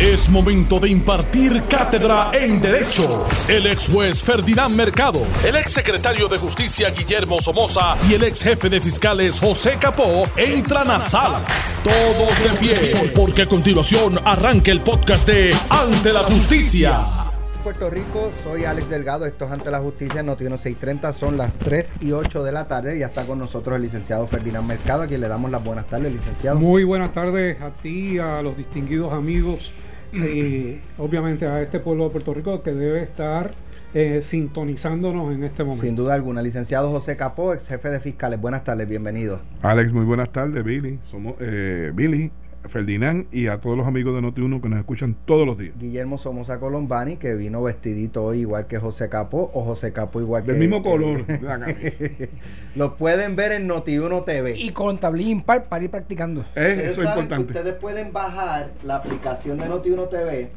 Es momento de impartir cátedra en Derecho. El ex juez Ferdinand Mercado, el ex secretario de Justicia Guillermo Somoza y el ex jefe de fiscales José Capó entran a sala. Todos de pie, porque a continuación arranca el podcast de Ante la Justicia. Puerto Rico, soy Alex Delgado, esto es Ante la Justicia, Noti 630, son las 3 y 8 de la tarde, ya está con nosotros el licenciado Ferdinand Mercado, a quien le damos las buenas tardes, licenciado. Muy buenas tardes a ti, a los distinguidos amigos y obviamente a este pueblo de Puerto Rico que debe estar eh, sintonizándonos en este momento. Sin duda alguna, licenciado José Capó, ex jefe de fiscales, buenas tardes, bienvenido. Alex, muy buenas tardes, Billy. Somos eh, Billy, Ferdinand y a todos los amigos de Noti1 que nos escuchan todos los días. Guillermo Somoza Colombani, que vino vestidito hoy igual que José Capo, o José Capo igual Del que... mismo que- color de la camisa. Lo pueden ver en Noti1 TV. Y con tablilla impar para ir practicando. Eh, Ustedes eso es que importante. Ustedes pueden bajar la aplicación de Noti1 TV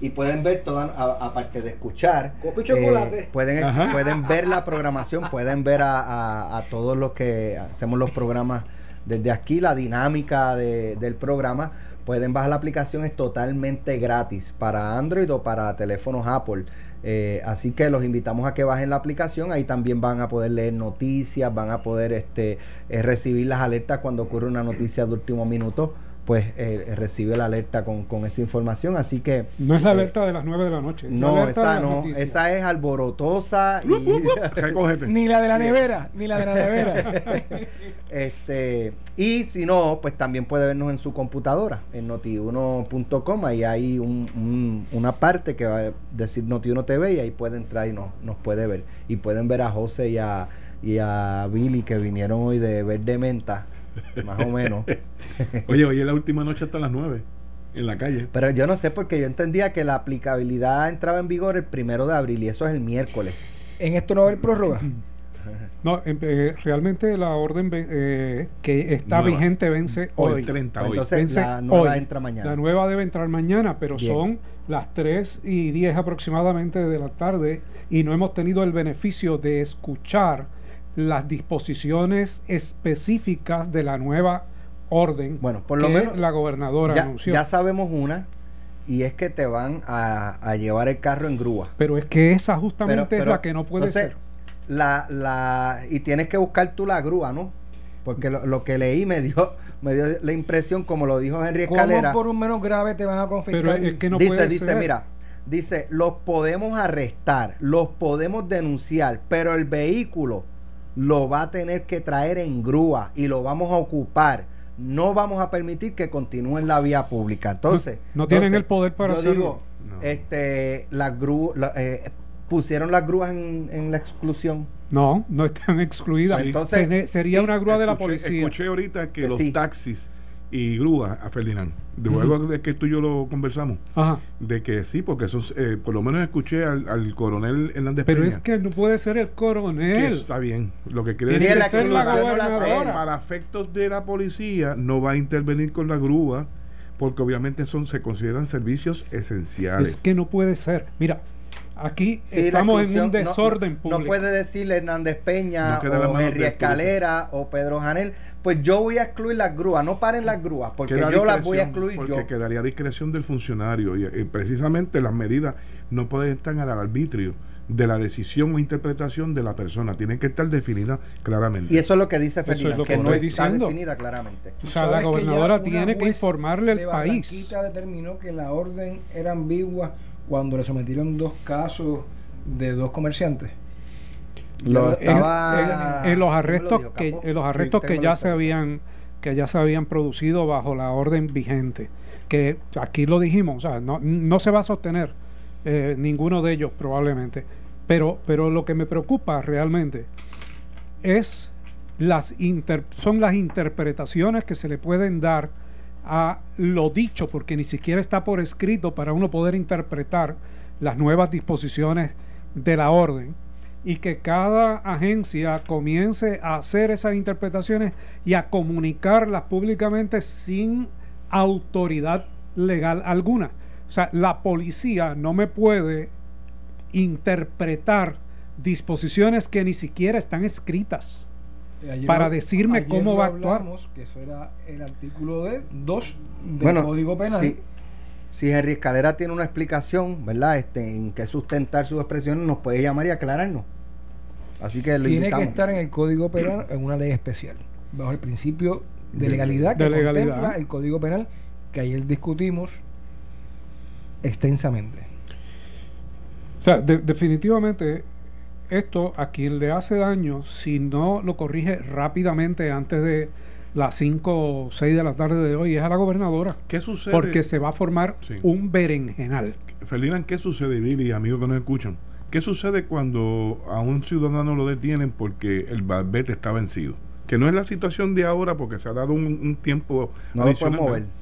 y pueden ver toda, aparte de escuchar, y chocolate. eh, pueden, Ajá. pueden ver la programación, pueden ver a, a- a todos los que hacemos los programas desde aquí, la dinámica de- del programa. Pueden bajar la aplicación, es totalmente gratis para Android o para teléfonos Apple. Eh, así que los invitamos a que bajen la aplicación. Ahí también van a poder leer noticias, van a poder este, eh, recibir las alertas cuando ocurre una noticia de último minuto. Pues eh, recibe la alerta con, con esa información. Así que No es la eh, alerta de las 9 de la noche. no, esa no, noticias. esa es alborotosa y. Ni la de la nevera, ni la de la nevera. este y si no, pues también puede vernos en su computadora, en noti1.com, ahí hay un- un- una parte que va a decir Noti1 TV y ahí puede entrar y nos, nos puede ver. Y pueden ver a José y a, y a Billy que vinieron hoy de Verde Menta, más o menos. Oye, hoy es la última noche hasta las 9 en la calle. Pero yo no sé porque yo entendía que la aplicabilidad entraba en vigor el primero de abril y eso es el miércoles. en esto no va a haber prórroga. No, em- eh, realmente la orden ve- eh, que está Nueva. vigente vence Hoy, hoy. 30 hoy. Entonces Vence la nueva hoy. entra mañana. La nueva debe entrar mañana, pero Bien. son las 3 y 10 aproximadamente de la tarde y no hemos tenido el beneficio de escuchar las disposiciones específicas de la nueva orden Bueno, por lo que menos la gobernadora ya, anunció. ya sabemos una y es que te van a, a llevar el carro en grúa. pero es que esa justamente Pero- es la que no puede entonces, ser. La, la, y tienes que buscar tú la grúa, ¿no? Porque lo, lo que leí me dio, me dio la impresión, como lo dijo Henry ¿Cómo Escalera. por un menos grave te van a confiscar? Pero es que no dice, puede dice, ser. mira, dice, los podemos arrestar, los podemos denunciar, pero el vehículo lo va a tener que traer en grúa y lo vamos a ocupar. No vamos a permitir que continúe en la vía pública. Entonces, No- no tienen entonces, el poder para yo hacerlo. digo, No. este, las grúas, la- eh, pusieron las grúas en, en la exclusión. No, no están excluidas. Sí. Entonces, Se sería sí, una grúa de la policía. Escuché ahorita que Que los sí. taxis y grúas a Ferdinand, de Ujú. luego de que tú y yo lo conversamos, Ajá. de que sí, porque eso es, eh, por lo menos escuché al, al coronel Hernández Pero Peña, es que no puede ser el que coronel. está bien. Lo que quiere decir que la gobernadora. hacen. para efectos de la policía no va a intervenir con la grúa porque obviamente son se consideran servicios esenciales. Es que no puede ser. Mira, aquí Sí, la estamos en un desorden no, público. No puede decirle Hernández Peña No o Henry Escalera o Pedro Janel, pues yo voy a excluir las grúas, no paren las grúas, porque Queda yo las voy a excluir porque yo. quedaría a discreción del funcionario y, y precisamente las medidas no pueden estar al arbitrio de la decisión o interpretación de la persona, tienen que estar definidas claramente. Y eso es lo que dice Eso es Ferdinand, lo que que no está diciendo. definida claramente. O sea, ¿Sabes la gobernadora tiene que informarle al país. Barranquita determinó que la orden era ambigua cuando le sometieron dos casos de dos comerciantes. Lo En- estaba- en, en los ¿quién me lo arrestos que en los arrestos que ya se habían que ya se habían producido bajo la orden vigente que aquí lo dijimos o sea no, no se va a sostener eh, ninguno de ellos probablemente. Pero pero lo que me preocupa realmente es las inter- son las interpretaciones que se le pueden dar a lo dicho porque ni siquiera está por escrito para uno poder interpretar las nuevas disposiciones de la orden y que cada agencia comience a hacer esas interpretaciones y a comunicarlas públicamente sin autoridad legal alguna. O sea, la policía no me puede interpretar disposiciones que ni siquiera están escritas Ayer para decirme ayer cómo lo va a actuar. Que eso era el artículo de 2 del Bueno, Código Penal. sí. si Henry Escalera tiene una explicación, ¿verdad? Este, en qué sustentar sus expresiones, nos puede llamar y aclararnos. Así que lo Tiene invitamos. que estar en el Código Penal en una ley especial, bajo el principio de De- legalidad que de legalidad. contempla el Código Penal que ayer discutimos extensamente. O sea, de- definitivamente esto a quien le hace daño, si no lo corrige rápidamente antes de las 5 o 6 de la tarde de hoy, es a la gobernadora. ¿Qué sucede? Porque se va a formar Sí. un berenjenal. Ferdinand, ¿qué sucede, Billy, amigos que nos escuchan? ¿Qué sucede cuando a un ciudadano lo detienen porque el barbete está vencido? Que no es la situación de ahora porque se ha dado un, un tiempo No lo adicional. pueden mover.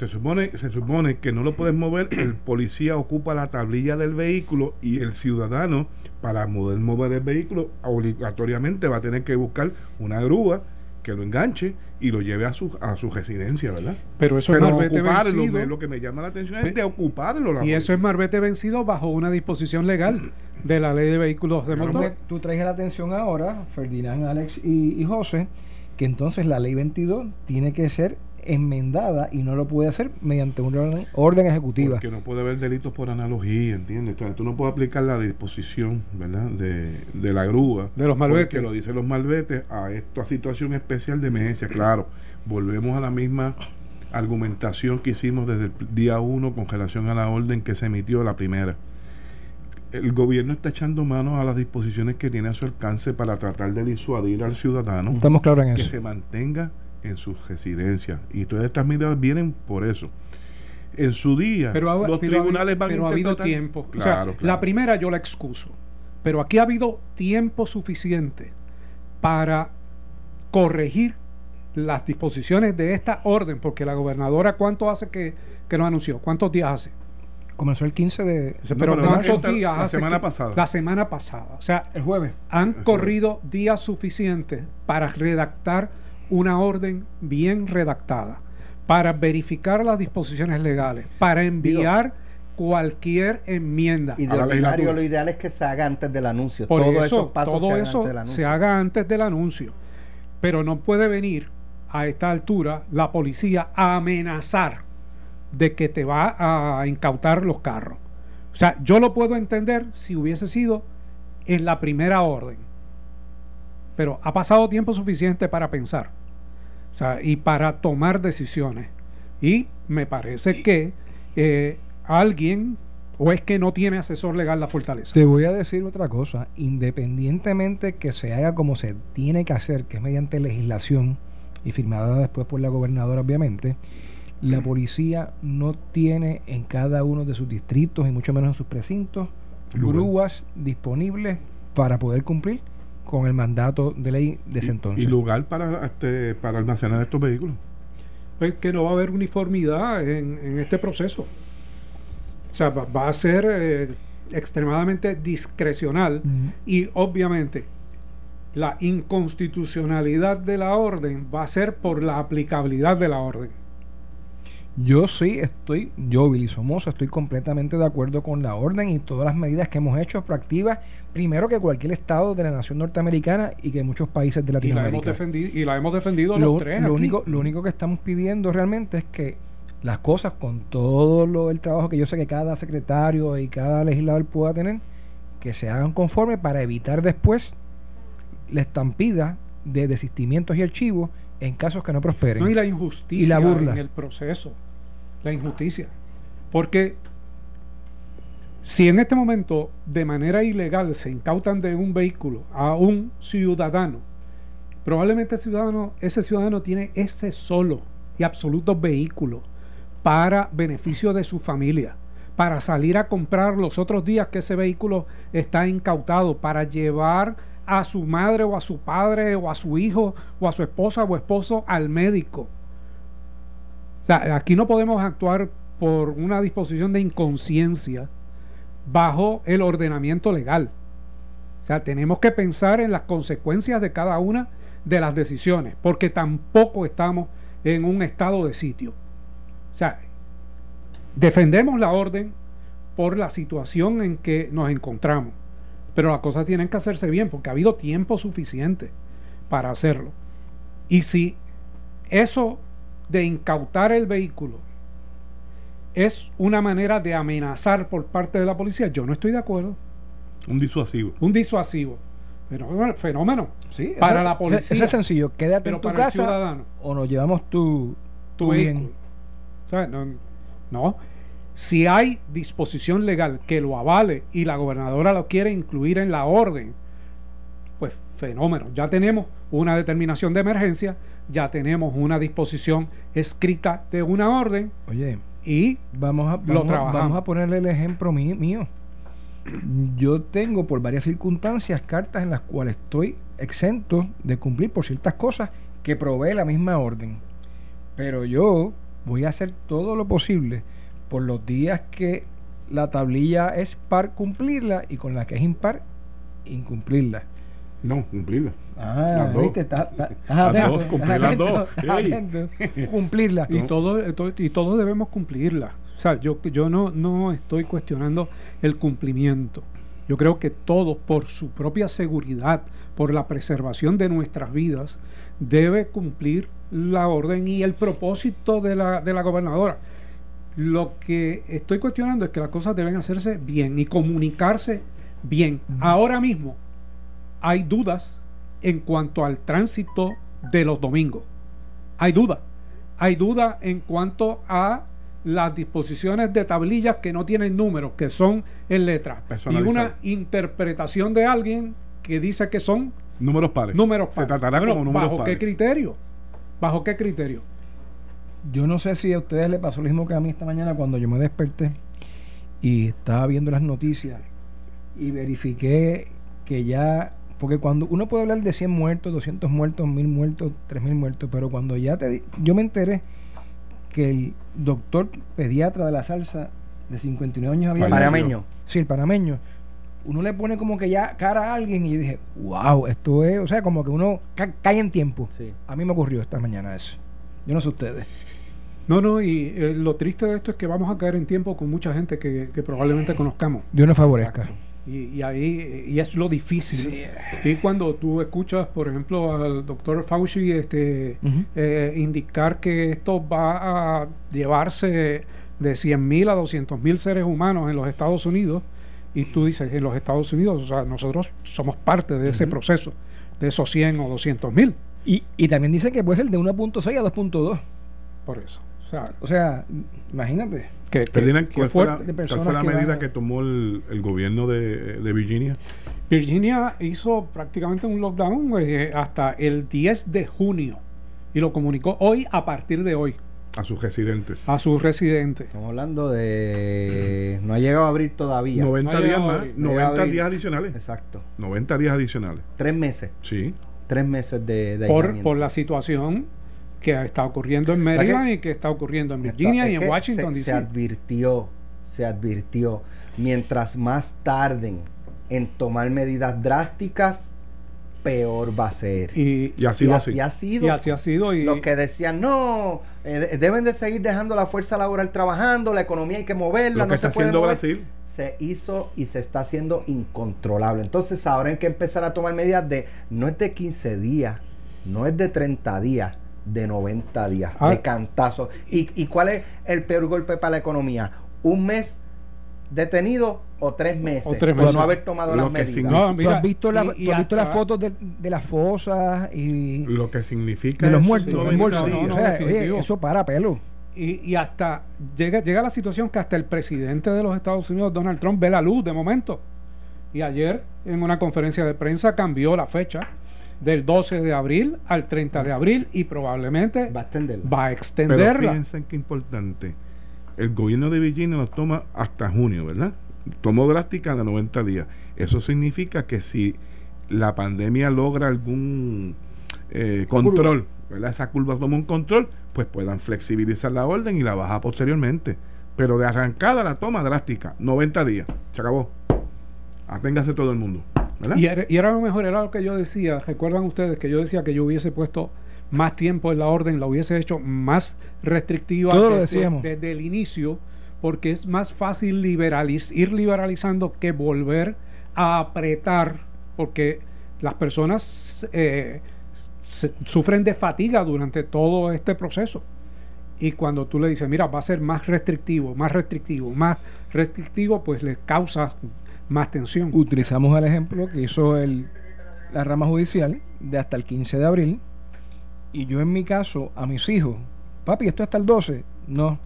Se supone, se supone que no lo puedes mover, el policía ocupa la tablilla del vehículo y el ciudadano, para poder mover el vehículo, obligatoriamente va a tener que buscar una grúa que lo enganche y lo lleve a su, a su residencia, ¿verdad? Pero eso Pero es marbete ocuparlo, vencido. lo que me llama la atención es de ocuparlo. la Y eso es marbete vencido bajo una disposición legal de la ley de vehículos de Pero motor. tú traes a la atención ahora, Ferdinand, Alex y, y José, que entonces la ley 22 tiene que ser enmendada y no lo puede hacer mediante una orden, orden ejecutiva. Porque no puede haber delitos por analogía, ¿entiendes? Entonces, tú no puedes aplicar la disposición, ¿verdad? De, de la grúa. De los malbetes. Que lo dicen los malbetes a esta situación especial de emergencia. Claro, volvemos a la misma argumentación que hicimos desde el día uno con relación a la orden que se emitió la primera. El gobierno está echando mano a las disposiciones que tiene a su alcance para tratar de disuadir al ciudadano Estamos claros en que eso. se mantenga en su residencia. Y todas estas medidas vienen por eso. En su día, Pero, ha- los pero ha- tribunales van pero a ha habido interpretar- tiempo. O sea, Claro, claro. La primera yo la excuso. Pero aquí ha habido tiempo suficiente para corregir las disposiciones de esta orden, porque la gobernadora, ¿cuánto hace que, que lo anunció? ¿Cuántos días hace? Comenzó el 15 de... O sea, No, pero ¿cuántos esta- días la hace semana que- pasada. La semana pasada. O sea, El jueves. han corrido días suficientes para redactar una orden bien redactada, para verificar las disposiciones legales, para enviar cualquier enmienda. Y de ordinario lo ideal es que se haga antes del anuncio. Por Todos eso, pasos todo se eso se haga antes del anuncio. Pero no puede venir a esta altura la policía a amenazar de que te va a incautar los carros. O sea, yo lo puedo entender si hubiese sido en la primera orden. Pero ha pasado tiempo suficiente para pensar. Sea, y para tomar decisiones. Y me parece que eh, alguien o es que no tiene asesor legal la fortaleza. Te voy a decir otra cosa. Independientemente que se haga como se tiene que hacer, que es mediante legislación y firmada después por la gobernadora, obviamente, la policía no tiene en cada uno de sus distritos y mucho menos en sus precintos grúas disponibles para poder cumplir con el mandato de ley de ese entonces. Y lugar para, este, para almacenar estos vehículos. pues que no va a haber uniformidad en, en este proceso. O sea, va, va a ser eh, extremadamente discrecional y obviamente la inconstitucionalidad de la orden va a ser por la aplicabilidad de la orden. Yo sí estoy, yo, Billy Somoza, estoy completamente de acuerdo con la orden y todas las medidas que hemos hecho proactivas, primero que cualquier estado de la nación norteamericana y que muchos países de Y la hemos Latinoamérica. defendido, y la hemos defendido Lo, los tres. lo aquí. único, lo único que estamos pidiendo realmente es que las cosas, con todo lo, el trabajo que yo sé que cada secretario y cada legislador pueda tener, que se hagan conforme para evitar después la estampida de desistimientos y archivos en casos que no prosperen. No, y la injusticia Y la burla. en el proceso. La injusticia. Porque si en este momento de manera ilegal se incautan de un vehículo a un ciudadano, probablemente ese ciudadano, ese ciudadano tiene ese solo y absoluto vehículo para beneficio de su familia, para salir a comprar los otros días que ese vehículo está incautado, para llevar a su madre o a su padre o a su hijo o a su esposa o esposo al médico. O sea, aquí no podemos actuar por una disposición de inconsciencia bajo el ordenamiento legal. O sea, tenemos que pensar en las consecuencias de cada una de las decisiones, porque tampoco estamos en un estado de sitio. O sea, defendemos la orden por la situación en que nos encontramos, pero las cosas tienen que hacerse bien, porque ha habido tiempo suficiente para hacerlo. Y si eso de incautar el vehículo es una manera de amenazar por parte de la policía. Yo no estoy de acuerdo. Un disuasivo. Un disuasivo. Fenómeno. fenómeno. Sí, para eso- la policía. Eso es sencillo. Quédate Pero en tu para el casa ciudadano. o nos llevamos tu, tu tu vehículo. bien. ¿Sabes? No, no. Si hay disposición legal que lo avale y la gobernadora lo quiere incluir en la orden, pues fenómeno. Ya tenemos una determinación de emergencia, ya tenemos una disposición escrita de una orden Oye, y vamos a, vamos, vamos a ponerle el ejemplo mí- mío. Yo tengo por varias circunstancias cartas en las cuales estoy exento de cumplir por ciertas cosas que provee la misma orden. Pero yo voy a hacer todo lo posible por los días que la tablilla es par cumplirla y con la que es impar incumplirla. No, cumplirla. Ah, Las dos. ¿viste? Estás- atento, cumplir las dos. Cumplirla. y todo, to- y todos debemos cumplirla. O sea, yo, yo no, no estoy cuestionando el cumplimiento. Yo creo que todos, por su propia seguridad, por la preservación de nuestras vidas, debe cumplir la orden y el propósito de la, de la gobernadora. Lo que estoy cuestionando es que las cosas deben hacerse bien y comunicarse bien. Ahora mismo hay dudas en cuanto al tránsito de los domingos. Hay duda. Hay duda en cuanto a las disposiciones de tablillas que no tienen números, que son en letras. Y una interpretación de alguien que dice que son Números pares. números Se pares. tratará Bueno, como números ¿Bajo pares. qué criterio? ¿Bajo qué criterio? Yo no sé si a ustedes les pasó lo mismo que a mí esta mañana cuando yo me desperté y estaba viendo las noticias y verifiqué que ya, porque cuando uno puede hablar de 100 muertos, 200 muertos, 1000 muertos, 3000 muertos, pero cuando ya te di- yo me enteré que el doctor pediatra de la salsa de 59 años había. Panameño. Sí, el panameño. Uno le pone como que ya cara a alguien y yo dije, wow, esto es, o sea, como que uno ca- cae en tiempo. Sí. A mí me ocurrió esta mañana eso. Yo no sé ustedes. No, no, y eh, lo triste de esto es que vamos a caer en tiempo con mucha gente que, que probablemente conozcamos. Dios nos favorezca. Y, y ahí y es lo difícil. Y cuando tú escuchas, por ejemplo, al doctor Fauci este, eh, indicar que esto va a llevarse de 100 mil a 200 mil seres humanos en los Estados Unidos, y tú dices, en los Estados Unidos, o sea, nosotros somos parte de ese proceso, de esos 100 o 200 mil, Y, y también dicen que puede ser de 1.6 a 2.2. por eso. O sea, O sea, imagínate. que, que- Ferdinand, que ¿cuál fue, la, fuerte. de cuál fue la que medida que tomó el, el gobierno de, de Virginia? Virginia hizo prácticamente un lockdown eh, hasta el 10 de junio y lo comunicó hoy a partir de hoy A sus residentes. a sus residentes. Estamos hablando de. No ha llegado a abrir todavía. 90 No ha días más. abrir. No ha llegado a 90 abrir. días adicionales. Exacto. 90 días adicionales. Tres meses. Sí. Tres meses de, de por, por la situación que está ocurriendo en ¿Verdad Maryland que- y que está ocurriendo en Está- Virginia y en que Washington, se, advirtió, se advirtió, mientras más tarden en tomar medidas drásticas, peor va a ser. Y, Y ha sido y así. así ha sido. y así ha sido. Y, Los que decían, no, eh, de- deben de seguir dejando la fuerza laboral trabajando, la economía hay que moverla, Lo que no está se puede haciendo mover. Brasil. Se hizo y se está haciendo incontrolable. Entonces ahora hay que empezar a tomar medidas de, no es de 15 días, no es de 30 días, de 90 días, Ah. de cantazo. ¿Y, ¿Y cuál es el peor golpe para la economía? ¿Un mes detenido o tres meses? O tres por no haber tomado Lo las que medidas. No, ¿Tú has visto, la- y- y tú has visto las fotos de, de las fosas y Lo que significa. de los muertos 90 en bolsa? no, o sea, oye, eso para pelo. y, y hasta llega, llega la situación que hasta el presidente de los Estados Unidos, Donald Trump, ve la luz de momento. Y ayer en una conferencia de prensa cambió la fecha del 12 de abril al 30 de abril y probablemente Va a extenderla. va a Pero extenderla. fíjense en qué importante. El gobierno de Virginia nos toma hasta junio, ¿verdad? Tomó drástica de 90 días. Eso significa que si la pandemia logra algún eh, control, ¿verdad? Esa curva toma un control, pues puedan flexibilizar la orden y la baja posteriormente. Pero de arrancada la toma drástica, 90 días. Se acabó. Aténgase todo el mundo. ¿verdad? Y era, y era lo mejor, era lo que yo decía. Recuerdan ustedes que yo decía que yo hubiese puesto más tiempo en la orden, la hubiese hecho más restrictiva Todo lo desde, decíamos. desde el inicio, porque es más fácil liberaliz ir liberalizando que volver a apretar, porque las personas eh, se- sufren de fatiga durante todo este proceso. y cuando tú le dices, mira, va a ser más restrictivo, más restrictivo, más restrictivo, pues le causa más tensión. Utilizamos el ejemplo que hizo el, la rama judicial de hasta el 15 de abril y yo en mi caso a mis hijos, papi, esto es hasta el 12, no,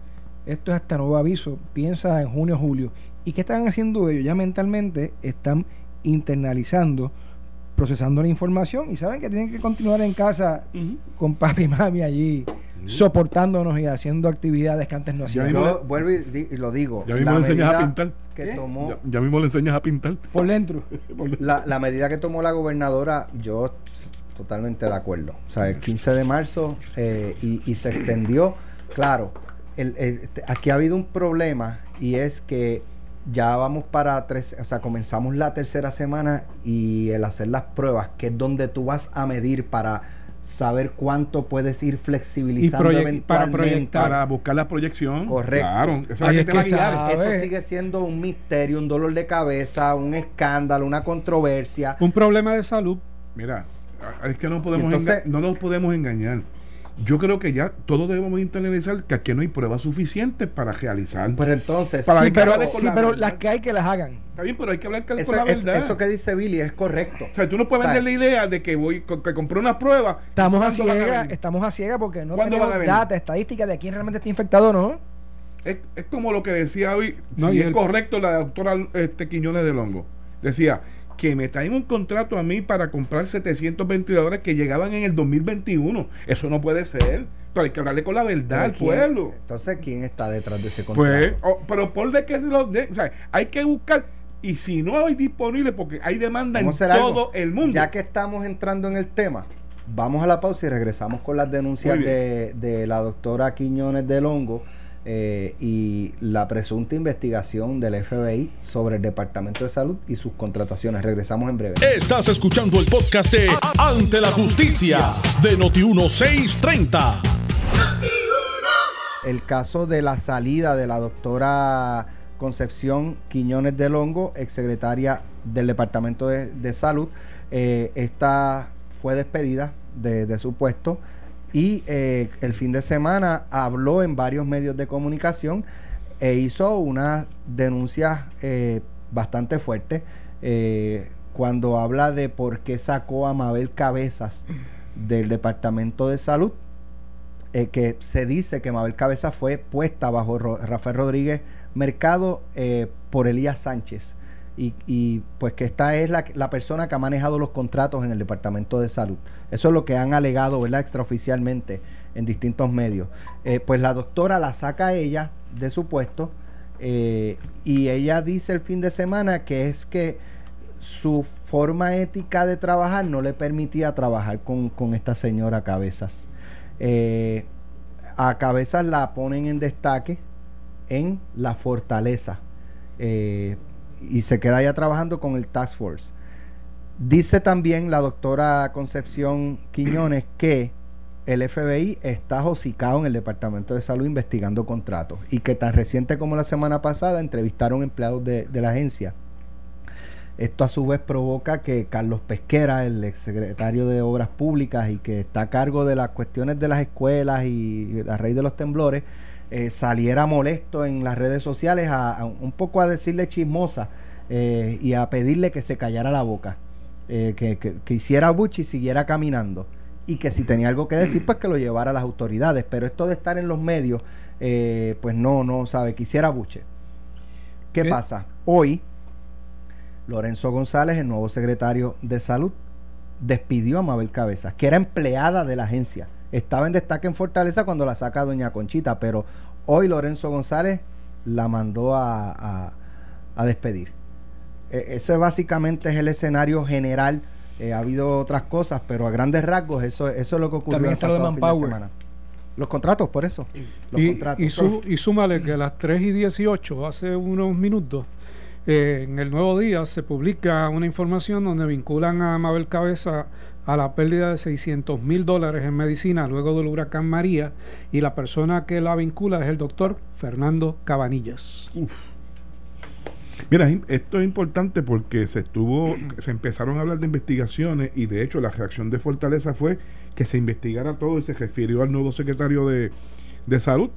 esto es hasta nuevo aviso, piensa en junio, julio. ¿Y qué están haciendo ellos? Ya mentalmente están internalizando, procesando la información y saben que tienen que continuar en casa con papi y mami allí soportándonos y haciendo actividades que antes no hacíamos. Yo vuelvo y, di- y lo digo. Ya mismo la le enseñas a pintar. Que ¿Qué? tomó, Ya, ya mismo le enseñas a pintar. Por dentro. la, la medida que tomó la gobernadora, yo totalmente de acuerdo. O sea, el 15 de marzo eh, y, y se extendió. Claro, el- el- te- aquí ha habido un problema y es que ya vamos para tres, o sea, comenzamos la tercera semana y el hacer las pruebas, que es donde tú vas a medir para saber cuánto puedes ir flexibilizando para eventualmente. proyectar. Para buscar la proyección. Correcto. Claro, esa es que que Eso sigue siendo un misterio, un dolor de cabeza, un escándalo, una controversia. Un problema de salud. Mira, es que no podemos Entonces- no nos podemos engañar. Yo creo que ya todos debemos internalizar que aquí no hay pruebas suficientes para realizar. Pues entonces, Para sí, hay que pero, con sí, la pero las que hay que las hagan. Está bien, pero hay que hablar con eso, la verdad. eso que dice Billy es correcto. O sea, tú no puedes O sea, vender la idea de que voy con- que compré una prueba. Estamos a ¿Cuándo van a ciegas, venir? estamos a ciegas porque no ¿Cuándo tenemos van a venir? data, estadística de quién realmente está infectado o no. Es, es como lo que decía hoy, No, si y es el- correcto la doctora este, Quiñones de Longo. Decía que me traen un contrato a mí para comprar 700 ventiladores que llegaban en el 2021. Eso no puede ser. Pero hay que hablarle con la verdad al Pero ¿quién- pueblo. Entonces, ¿quién está detrás de ese contrato? Pues, pero ponle que se los den. O sea, hay que buscar. Y si no hay disponible, porque hay demanda en todo algo. el mundo. Ya que estamos entrando en el tema, vamos a la pausa y regresamos con las denuncias de, de la doctora Quiñones del Hongo eh, y la presunta investigación del FBI sobre el Departamento de Salud y sus contrataciones. Regresamos en breve. Estás escuchando el podcast de Ante la Justicia de Noti1630. el caso de la salida de la doctora Concepción Quiñones del Hongo, exsecretaria del Departamento de, de Salud. Eh, esta fue despedida de, de su puesto y eh, el fin de semana habló en varios medios de comunicación e hizo unas denuncias eh, bastante fuertes eh, cuando habla de por qué sacó a Mabel Cabezas del Departamento de Salud eh, que se dice que Mabel Cabeza fue puesta bajo Rafael Rodríguez Mercado eh, por Elías Sánchez. Y, pues que esta es la, la persona que ha manejado los contratos en el Departamento de Salud. Eso es lo que han alegado, ¿verdad? Extraoficialmente en distintos medios. Eh, pues la doctora la saca a ella de su puesto eh, y ella dice el fin de semana que es que su forma ética de trabajar no le permitía trabajar con, con esta señora Cabezas. Eh, a Cabezas la ponen en destaque en la fortaleza y se queda ya trabajando con el Task Force. Dice también la doctora Concepción Quiñones que el FBI está hocicado en el Departamento de Salud investigando contratos y que tan reciente como la semana pasada entrevistaron empleados de, de la agencia. Esto a su vez provoca que Carlos Pesquera, el exsecretario de Obras Públicas y que está a cargo de las cuestiones de las escuelas y la raíz de los temblores, eh, saliera molesto en las redes sociales a, a un poco a decirle chismosa eh, y a pedirle que se callara la boca, eh, que, que- que hiciera buchi y siguiera caminando y que si tenía algo que decir pues que lo llevara a las autoridades, pero esto de estar en los medios pues no, no sabe, que hiciera buche. ¿Qué ¿Qué? pasa? Hoy Lorenzo González, el nuevo secretario de Salud, despidió a Mabel Cabezas, que era empleada de la agencia. Estaba en destaque en Fortaleza cuando la saca Doña Conchita, pero hoy Lorenzo González la mandó a, a- a despedir. E- ese básicamente es el escenario general. Eh, ha habido otras cosas, pero a grandes rasgos eso, eso es lo que ocurrió También el está lo de pasado fin de semana. Los contratos, por eso. Los Y, contratos. y, su- y súmale que a las 3 y 18, hace unos minutos, eh, en el Nuevo Día se publica una información donde vinculan a Mabel Cabeza a la pérdida de 600 mil dólares en medicina luego del huracán María y la persona que la vincula es el doctor Fernando Cabanillas. Mira, im- esto es importante porque se estuvo, se empezaron a hablar de investigaciones y de hecho la reacción de Fortaleza fue que se investigara todo y se refirió al nuevo secretario de, de salud.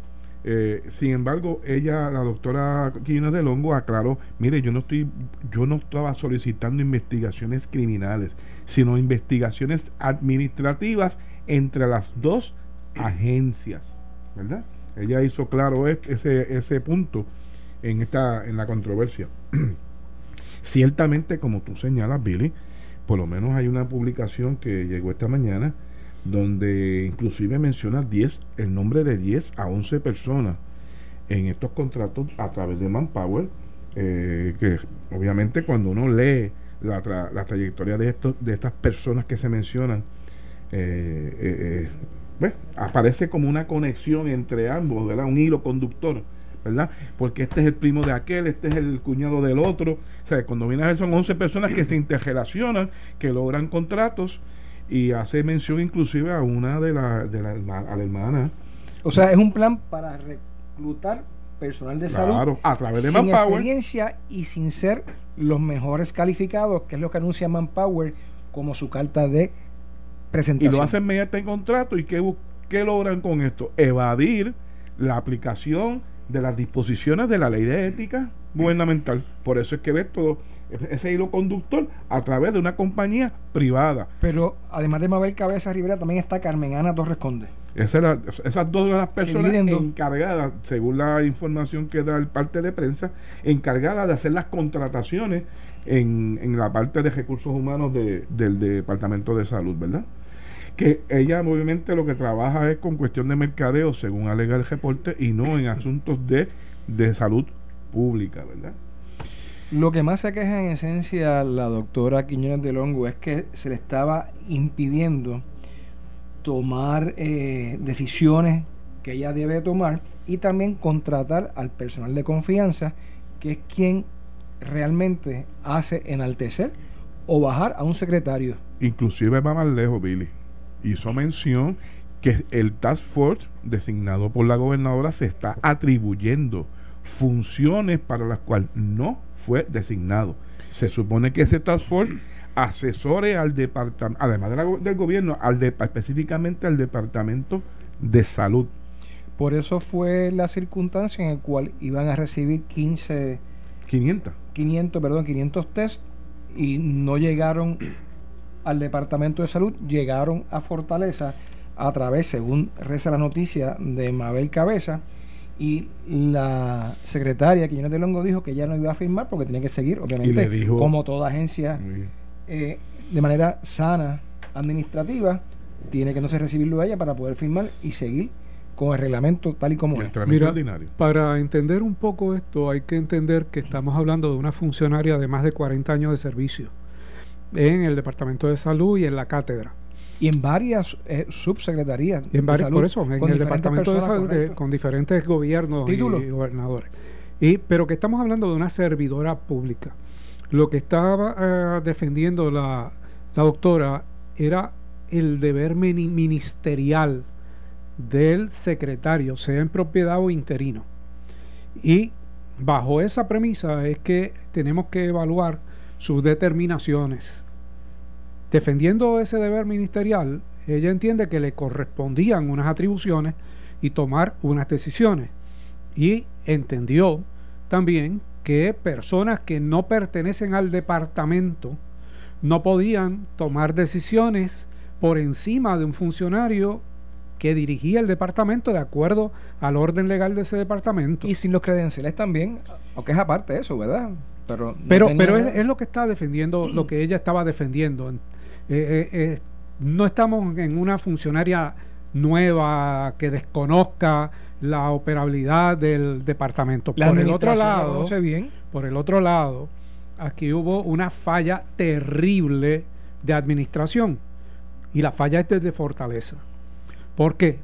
Eh, sin embargo, ella, la doctora Quina de Longo, aclaró, mire, yo no estoy, yo no estaba solicitando investigaciones criminales, sino investigaciones administrativas entre las dos agencias, ¿verdad? Ella hizo claro ese, ese punto en esta, en la controversia. Ciertamente, como tú señalas, Billy, por lo menos hay una publicación que llegó esta mañana donde inclusive menciona 10, el nombre de 10 a 11 personas en estos contratos a través de Manpower, eh, que obviamente cuando uno lee la, la trayectoria de, estos, de estas personas que se mencionan, eh, eh, aparece como una conexión entre ambos, ¿verdad? Un hilo conductor ¿verdad? Porque este es el primo de aquel, este es el cuñado del otro. O sea, cuando viene a ver son 11 personas que se interrelacionan, que logran contratos y hace mención inclusive a una de las de la, a la hermana. O sea, es un plan para reclutar personal de salud a través de sin Manpower. experiencia y sin ser los mejores calificados, que es lo que anuncia Manpower como su carta de presentación. Y lo hacen mediante contrato y ¿qué, qué logran con esto? Evadir la aplicación de las disposiciones de la ley de ética gubernamental. Por eso es que ves todo ese hilo conductor a través de una compañía privada. Pero además de Mabel Cabeza Rivera, también está Carmen Ana Torres Conde. Esa esas dos de las personas encargadas, según la información que da el parte de prensa, encargadas de hacer las contrataciones en, en la parte de recursos humanos del Departamento de Salud, ¿verdad? Que ella obviamente lo que trabaja es con cuestión de mercadeo, según alega el reporte, y no en asuntos de, de salud pública, ¿verdad? Lo que más se queja en esencia la doctora Quiñones de Longo es que se le estaba impidiendo tomar eh, decisiones que ella debe tomar y también contratar al personal de confianza, que es quien realmente hace enaltecer o bajar a un secretario. Inclusive va más lejos, Billy hizo mención que el Task Force designado por la gobernadora se está atribuyendo funciones para las cuales no fue designado. Se supone que ese Task Force asesore al departamento, además del gobierno, al específicamente al departamento de salud. Por eso fue la circunstancia en la cual iban a recibir 15... 500. 500, perdón, 500 test y no llegaron al Departamento de Salud llegaron a Fortaleza a través, según reza la noticia, de Mabel Cabeza. Y la secretaria Quiñones de Longo dijo que ya no iba a firmar porque tenía que seguir, obviamente, como toda agencia, eh, de manera sana, administrativa, tiene que no se recibirlo a ella para poder firmar y seguir con el reglamento tal y como es. Mira, para entender un poco esto, hay que entender que estamos hablando de una funcionaria de más de 40 años de servicio en el Departamento de Salud y en la cátedra. Y en varias eh, subsecretarías. en varias, por eso, en el Departamento de Salud, con diferentes gobiernos y, gobernadores. Y, pero que estamos hablando de una servidora pública. Lo que estaba eh, defendiendo la, la doctora era el deber ministerial del secretario, sea en propiedad o interino. Y bajo esa premisa es que tenemos que evaluar sus determinaciones. Defendiendo ese deber ministerial, ella entiende que le correspondían unas atribuciones y tomar unas decisiones. Y entendió también que personas que no pertenecen al departamento no podían tomar decisiones por encima de un funcionario que dirigía el departamento de acuerdo al orden legal de ese departamento. Y sin los credenciales también, aunque es aparte eso, ¿verdad? Pero, pero, pero es, lo que está defendiendo, lo que ella estaba defendiendo. Eh, eh, eh, no estamos en una funcionaria nueva que desconozca la operabilidad del departamento. por el otro lado, bien. por el otro lado, aquí hubo una falla terrible de administración y la falla es desde Fortaleza. ¿Por qué?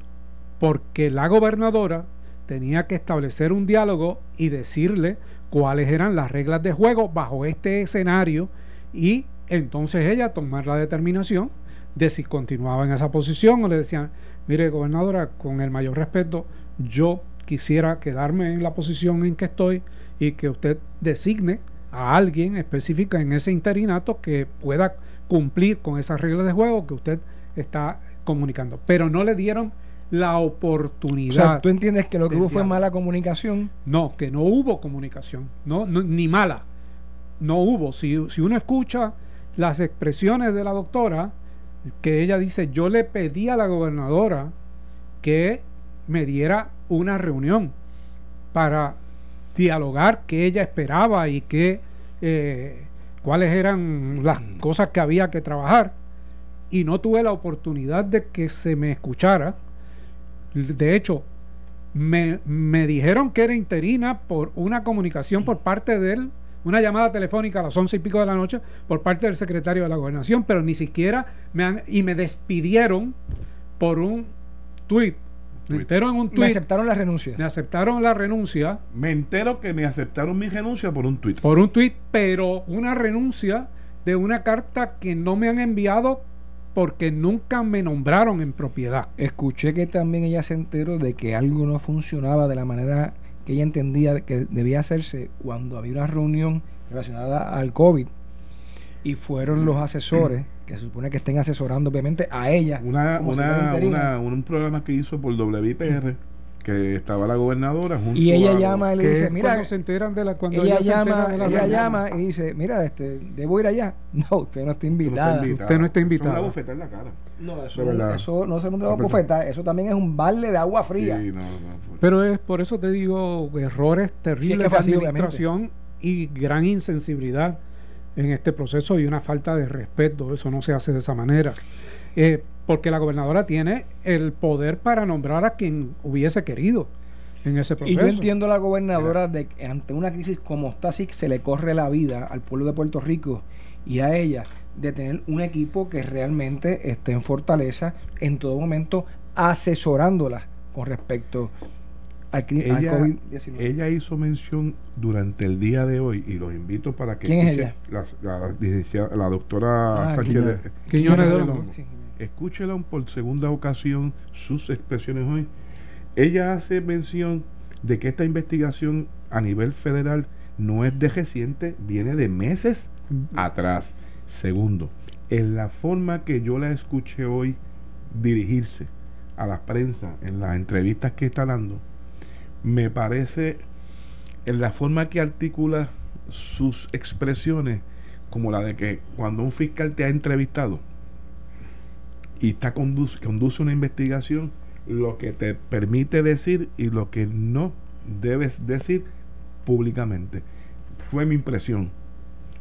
Porque la gobernadora tenía que establecer un diálogo y decirle cuáles eran las reglas de juego bajo este escenario y entonces ella tomar la determinación de si continuaba en esa posición o le decían, mire gobernadora, con el mayor respeto, yo quisiera quedarme en la posición en que estoy y que usted designe a alguien específico en ese interinato que pueda cumplir con esas reglas de juego que usted está comunicando. Pero no le dieron la O oportunidad. sea, tú entiendes que lo que hubo fue mala comunicación. No, que no hubo comunicación, no, no- ni mala. No hubo. Si, si uno escucha las expresiones de la doctora, que ella dice, yo le pedí a la gobernadora que me diera una reunión para dialogar qué ella esperaba y qué, eh, cuáles eran las cosas que había que trabajar. Y no tuve la oportunidad de que se me escuchara. De hecho, me, me dijeron que era interina por una comunicación por parte de él, una llamada telefónica a las once y pico de la noche por parte del secretario de la gobernación, pero ni siquiera me han, y me despidieron por un tuit. Me Tuit. entero en un Me tuit. aceptaron la renuncia. Me aceptaron la renuncia Me entero que me aceptaron mi renuncia por un tuit. por un tuit, pero una renuncia de una carta que no me han enviado porque nunca me nombraron en propiedad. Escuché que también ella se enteró de que algo no funcionaba de la manera que ella entendía que debía hacerse cuando había una reunión relacionada al COVID y fueron los asesores que se supone que estén asesorando obviamente a ella Una, una- un programa que hizo por WIPR, que estaba la gobernadora junto y ella a llama y le dice mira cuando se enteran de la cuando ella llama de la ella reunión. llama y dice mira este debo ir allá no usted no está Tú no estás invitada Usted no está Es invitada. una bofetada en la cara. no eso, verdad. eso no se Ah, una bofeta eso también es un balde de agua fría Sí, no, no, Pero es por eso te digo errores terribles que fue de administración y gran insensibilidad en este proceso y una falta de respeto. Eso no se hace de esa manera. Eh, porque la gobernadora tiene el poder para nombrar a quien hubiese querido en ese Y proceso. yo entiendo a la gobernadora de que ante una crisis como esta, sí se le corre la vida al pueblo de Puerto Rico y a ella de tener un equipo que realmente esté en fortaleza en todo momento asesorándola con respecto al, ella, COVID-19. ella hizo mención durante el día de hoy y los invito para que ¿Quién es la, la, licenciada- la doctora Ah, Sánchez Quiñones. de- Quiñones Longo. Longo. Sí, Escúchela por segunda ocasión sus expresiones hoy. Ella hace mención de que esta investigación a nivel federal no es de reciente, viene de meses atrás. Segundo, en la forma que yo la escuché hoy dirigirse a la prensa en las entrevistas que está dando, me parece en la forma que articula sus expresiones como la de que cuando un fiscal te ha entrevistado y está conduce, conduce una investigación, lo que te permite decir y lo que no debes decir públicamente. Fue mi impresión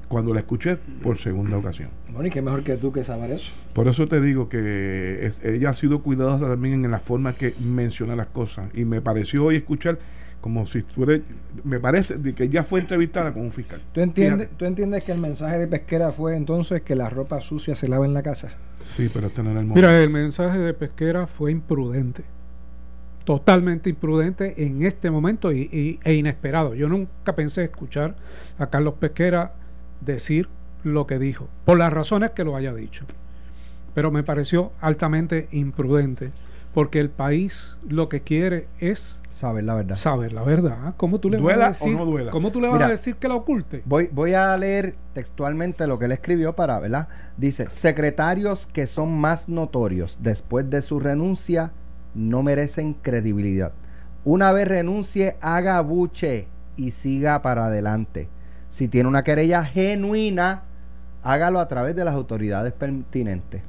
cuando la escuché por segunda ocasión. Bueno, y qué mejor que tú que saber eso. Por eso te digo que es- ella ha sido cuidadosa también en la forma que menciona las cosas. Y me pareció hoy escuchar como si fuera, me parece de que ella fue entrevistada con un fiscal. ¿Tú entiendes, Fíjate. ¿Tú entiendes que el mensaje de Pesquera fue entonces que la ropa sucia se lava en la casa? Sí, pero este no era el momento. Mira, el mensaje de Pesquera fue imprudente. Totalmente imprudente en este momento y, y- e inesperado. Yo nunca pensé escuchar a Carlos Pesquera decir lo que dijo, por las razones que lo haya dicho. Pero me pareció altamente imprudente, porque el país lo que quiere es Saber la verdad. saber la verdad. ¿Cómo tú le vas Duela a o decir, no duela. ¿cómo tú le vas Mira. a decir que la oculte? Voy, voy a leer textualmente lo que él escribió para, ¿verdad? Dice, secretarios que son más notorios después de su renuncia no merecen credibilidad. Una vez renuncie, haga buche y siga para adelante. Si tiene una querella genuina, hágalo a través de las autoridades pertinentes.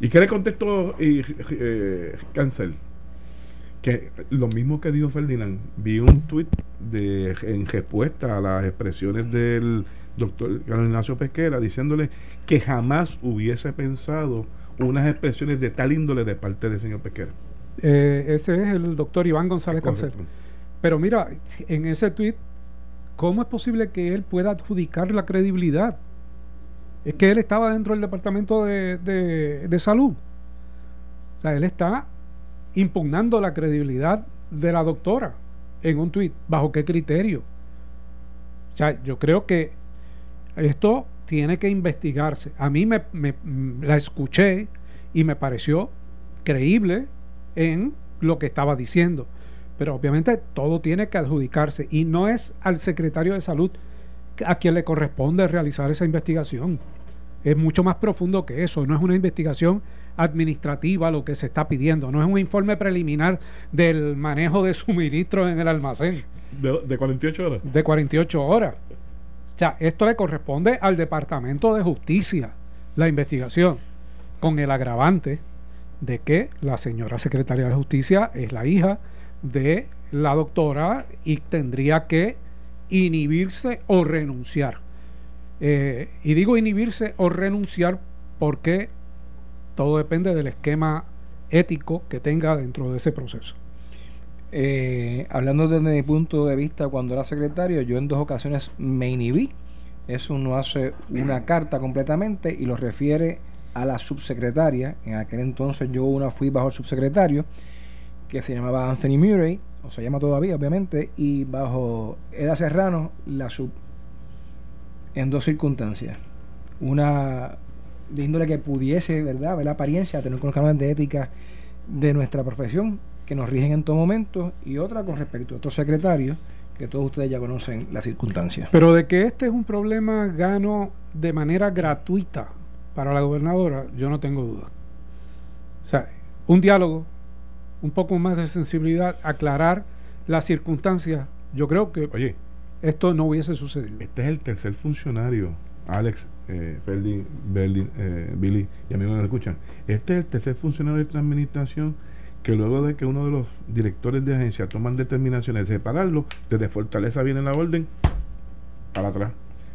¿Y qué le contestó eh, Cancel? Que lo mismo que dijo Ferdinand, vi un tuit de, en respuesta a las expresiones del doctor Carlos Ignacio Pesquera diciéndole que jamás hubiese pensado unas expresiones de tal índole de parte del señor Pesquera. Eh, ese es el doctor Iván González Cancel. Pero mira, en ese tweet, ¿cómo es posible que él pueda adjudicar la credibilidad? Es que él estaba dentro del departamento de, de- salud. O sea, él está impugnando la credibilidad de la doctora en un tweet. ¿Bajo qué criterio? O sea, yo creo que esto tiene que investigarse. A mí me, me- la escuché y me pareció creíble en lo que estaba diciendo. Pero obviamente todo tiene que adjudicarse y no es al secretario de salud a quien le corresponde realizar esa investigación. Es mucho más profundo que eso. No es una investigación administrativa lo que se está pidiendo, no es un informe preliminar del manejo de suministros en el almacén. De, de 48 horas. De 48 horas. O sea, esto le corresponde al Departamento de Justicia, la investigación, con el agravante de que la señora secretaria de Justicia es la hija de la doctora y tendría que inhibirse o renunciar. Eh, y digo inhibirse o renunciar porque todo depende del esquema ético que tenga dentro de ese proceso. Eh, hablando desde mi punto de vista, cuando era secretario, yo en dos ocasiones me inhibí. Eso no hace una carta completamente y lo refiere a la subsecretaria. En aquel entonces yo una fui bajo el subsecretario, que se llamaba Anthony Murray, o se llama todavía, obviamente, y bajo Eda Serrano, la sub, en dos circunstancias. Una de índole que pudiese, ¿verdad?, ver la apariencia, tener conocimientos de ética de nuestra profesión, que nos rigen en todo momento, y otra con respecto a otros secretarios, que todos ustedes ya conocen las circunstancias. Pero de que este es un problema gano de manera gratuita para la gobernadora, yo no tengo duda. O sea, un diálogo, un poco más de sensibilidad, aclarar las circunstancias, yo creo que Oye, esto no hubiese sucedido. este es el tercer funcionario, Alex, eh, Ferdi, Berdi, eh, Billy y amigos que nos escuchan. Este es el tercer funcionario de esta administración que luego de que uno de los directores de agencia toman determinaciones de separarlo, desde Fortaleza viene la orden para atrás.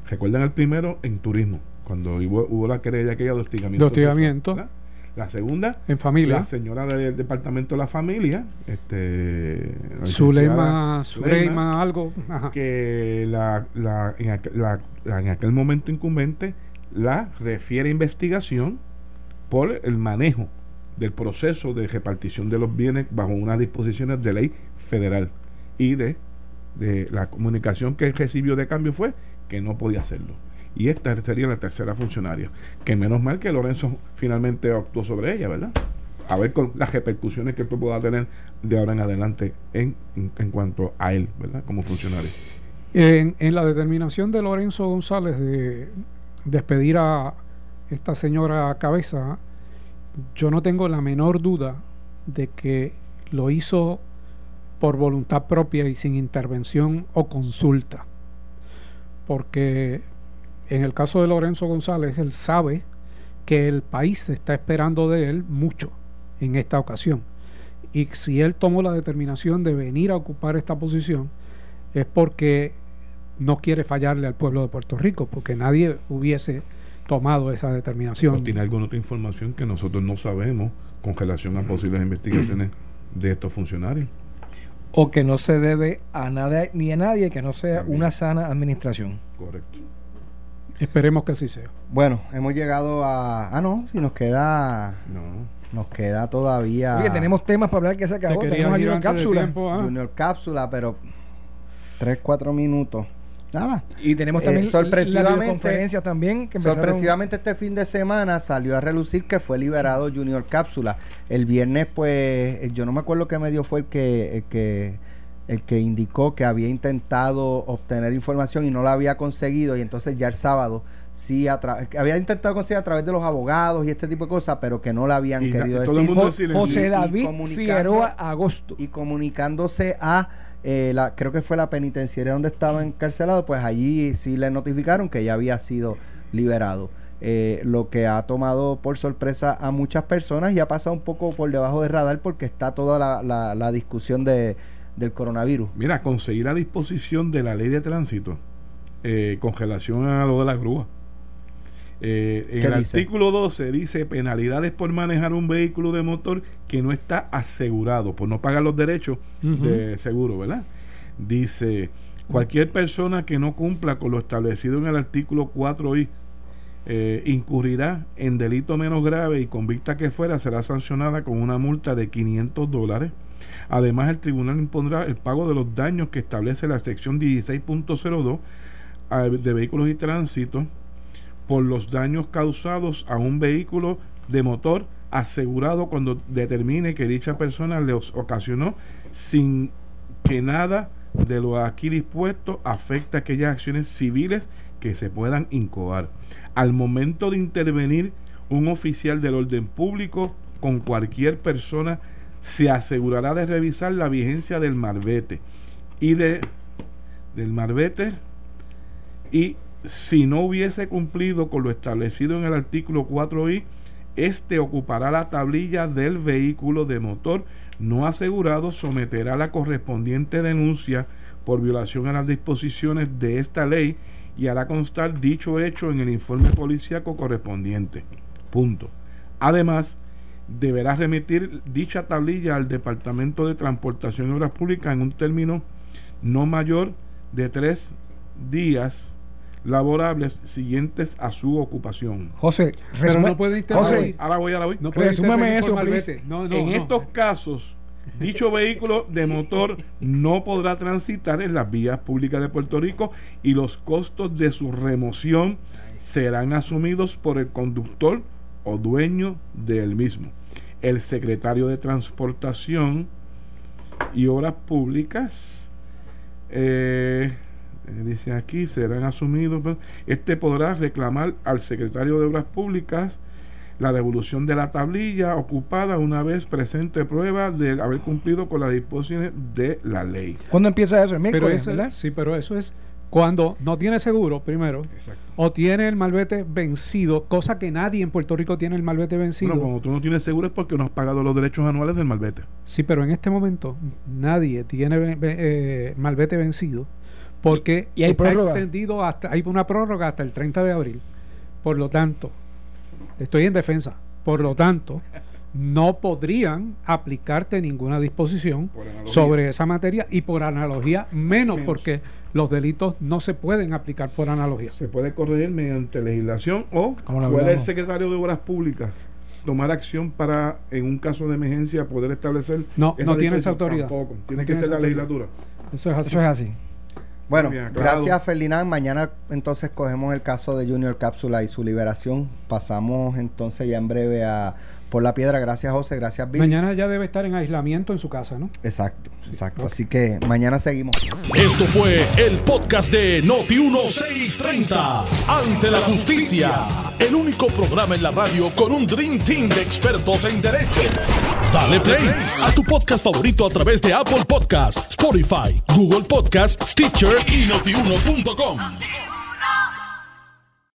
Recuerdan el primero en turismo, cuando hubo, hubo la querella aquella de hostigamiento. De hostigamiento. ¿verdad? La segunda, En familia, la señora del departamento de la familia, este, Zulema, Zuleima, algo. Ajá. que la, la- en, aqu- la- la- en aquel momento incumbente la refiere a investigación por el manejo del proceso de repartición de los bienes bajo unas disposiciones de ley federal y de, de la comunicación que recibió de cambio fue que no podía hacerlo. Y esta sería la tercera funcionaria, que menos mal que Lorenzo finalmente actuó sobre ella, ¿verdad? A ver con las repercusiones que esto pueda tener de ahora en adelante en, en, cuanto a él, ¿verdad? Como funcionario. En, en la determinación de Lorenzo González de despedir a esta señora Cabeza, yo no tengo la menor duda de que lo hizo por voluntad propia y sin intervención o consulta. Porque en el caso de Lorenzo González, él sabe que el país está esperando de él mucho en esta ocasión. Y si él tomó la determinación de venir a ocupar esta posición, es porque no quiere fallarle al pueblo de Puerto Rico, porque nadie hubiese tomado esa ¿O determinación. tiene alguna otra información que nosotros no sabemos con relación a posibles investigaciones de estos funcionarios? O que no se debe a nada ni a nadie que no sea También. una sana administración. Correcto. Esperemos que así sea. Bueno, hemos llegado a. Ah, no, si nos queda. No. Nos queda todavía. Oye, tenemos temas para hablar que se acabó. Te Tenemos de cápsula. tiempo, ¿ah? Junior Cápsula, pero. 3, 4 minutos. Nada. Y tenemos Eh, también sorpresivamente- la también que empezaron- Sorpresivamente este fin de semana salió a relucir que fue liberado Junior Cápsula. El viernes, pues, eh, yo no me acuerdo qué medio fue el que, el que, el que indicó que había intentado obtener información y no la había conseguido. Y entonces ya el sábado sí a había intentado conseguir a través de los abogados y este tipo de cosas, pero que no la habían Y querido todo el decir. José Y- y David Figueroa Agosto. y comunicándose a eh, la, creo que fue la penitenciaria donde estaba encarcelado, pues allí sí le notificaron que ya había sido liberado. Eh, lo que ha tomado por sorpresa a muchas personas y ha pasado un poco por debajo de radar porque está toda la, la- la discusión de, del coronavirus. Mira, conseguir la disposición de la ley de tránsito eh, con relación a lo de la grúa. Eh, en ¿Qué el dice? artículo 12 dice penalidades por manejar un vehículo de motor que no está asegurado, por no pagar los derechos de seguro, ¿verdad? Dice, cualquier persona que no cumpla con lo establecido en el artículo 4i eh, incurrirá en delito menos grave y convicta que fuera será sancionada con una multa de 500 dólares. Además, el tribunal impondrá el pago de los daños que establece la sección 16.02 a- de vehículos y tránsito por los daños causados a un vehículo de motor asegurado cuando determine que dicha persona les ocasionó sin que nada de lo aquí dispuesto afecte a aquellas acciones civiles que se puedan incoar. Al momento de intervenir un oficial del orden público con cualquier persona se asegurará de revisar la vigencia del marbete y de del marbete y si no hubiese cumplido con lo establecido en el artículo 4i, este ocupará la tablilla del vehículo de motor no asegurado, someterá la correspondiente denuncia por violación a las disposiciones de esta ley y hará constar dicho hecho en el informe policíaco correspondiente. Punto. Además, deberá remitir dicha tablilla al Departamento de Transportación y Obras Públicas en un término no mayor de tres días laborables siguientes a su ocupación. José, Pero no puede José, Ahora voy, ahora voy. No puede Resúmeme eso. No, no, en no. estos casos, dicho vehículo de motor no podrá transitar en las vías públicas de Puerto Rico y los costos de su remoción serán asumidos por el conductor o dueño del mismo. El secretario de Transportación y Obras Públicas, eh, dice aquí, serán asumidos. Este podrá reclamar al secretario de Obras Públicas la devolución de la tablilla ocupada una vez presente prueba de haber cumplido con las disposiciones de la ley. ¿Cuándo empieza eso? El Pero miércoles, eso, ¿verdad? sí, pero eso es cuando no tiene seguro, primero, Exacto. o tiene el malvete vencido, cosa que nadie en Puerto Rico tiene el malvete vencido. Bueno, cuando tú no tienes seguro es porque no has pagado los derechos anuales del malvete. Sí, pero en este momento nadie tiene eh, malvete vencido porque Y- y hay está prórroga. extendido hasta hay una prórroga hasta el 30 de abril. Por lo tanto, estoy en defensa. Por lo tanto, no podrían aplicarte ninguna disposición sobre esa materia y por analogía menos, Menos. porque los delitos no se pueden aplicar por analogía. Se puede corregir mediante legislación o puede el secretario de Obras Públicas tomar acción para, en un caso de emergencia, poder establecer. No, no tiene esa autoridad. Tampoco. Tiene No que tiene ser la legislatura. Eso es así. Eso es así. Bueno, Bien, gracias Ferdinand. Mañana entonces cogemos el caso de Junior Cápsula y su liberación. Pasamos entonces ya en breve a Por la Piedra. Gracias José, gracias Billy. Mañana ya debe estar en aislamiento en su casa, ¿no? Exacto, exacto. Así que mañana seguimos. Esto fue el podcast de Noti1630. Ante la justicia. El único programa en la radio con un Dream Team de expertos en derecho. Dale play a tu podcast favorito a través de Apple Podcasts, Spotify, Google Podcasts, Stitcher y notiuno.com.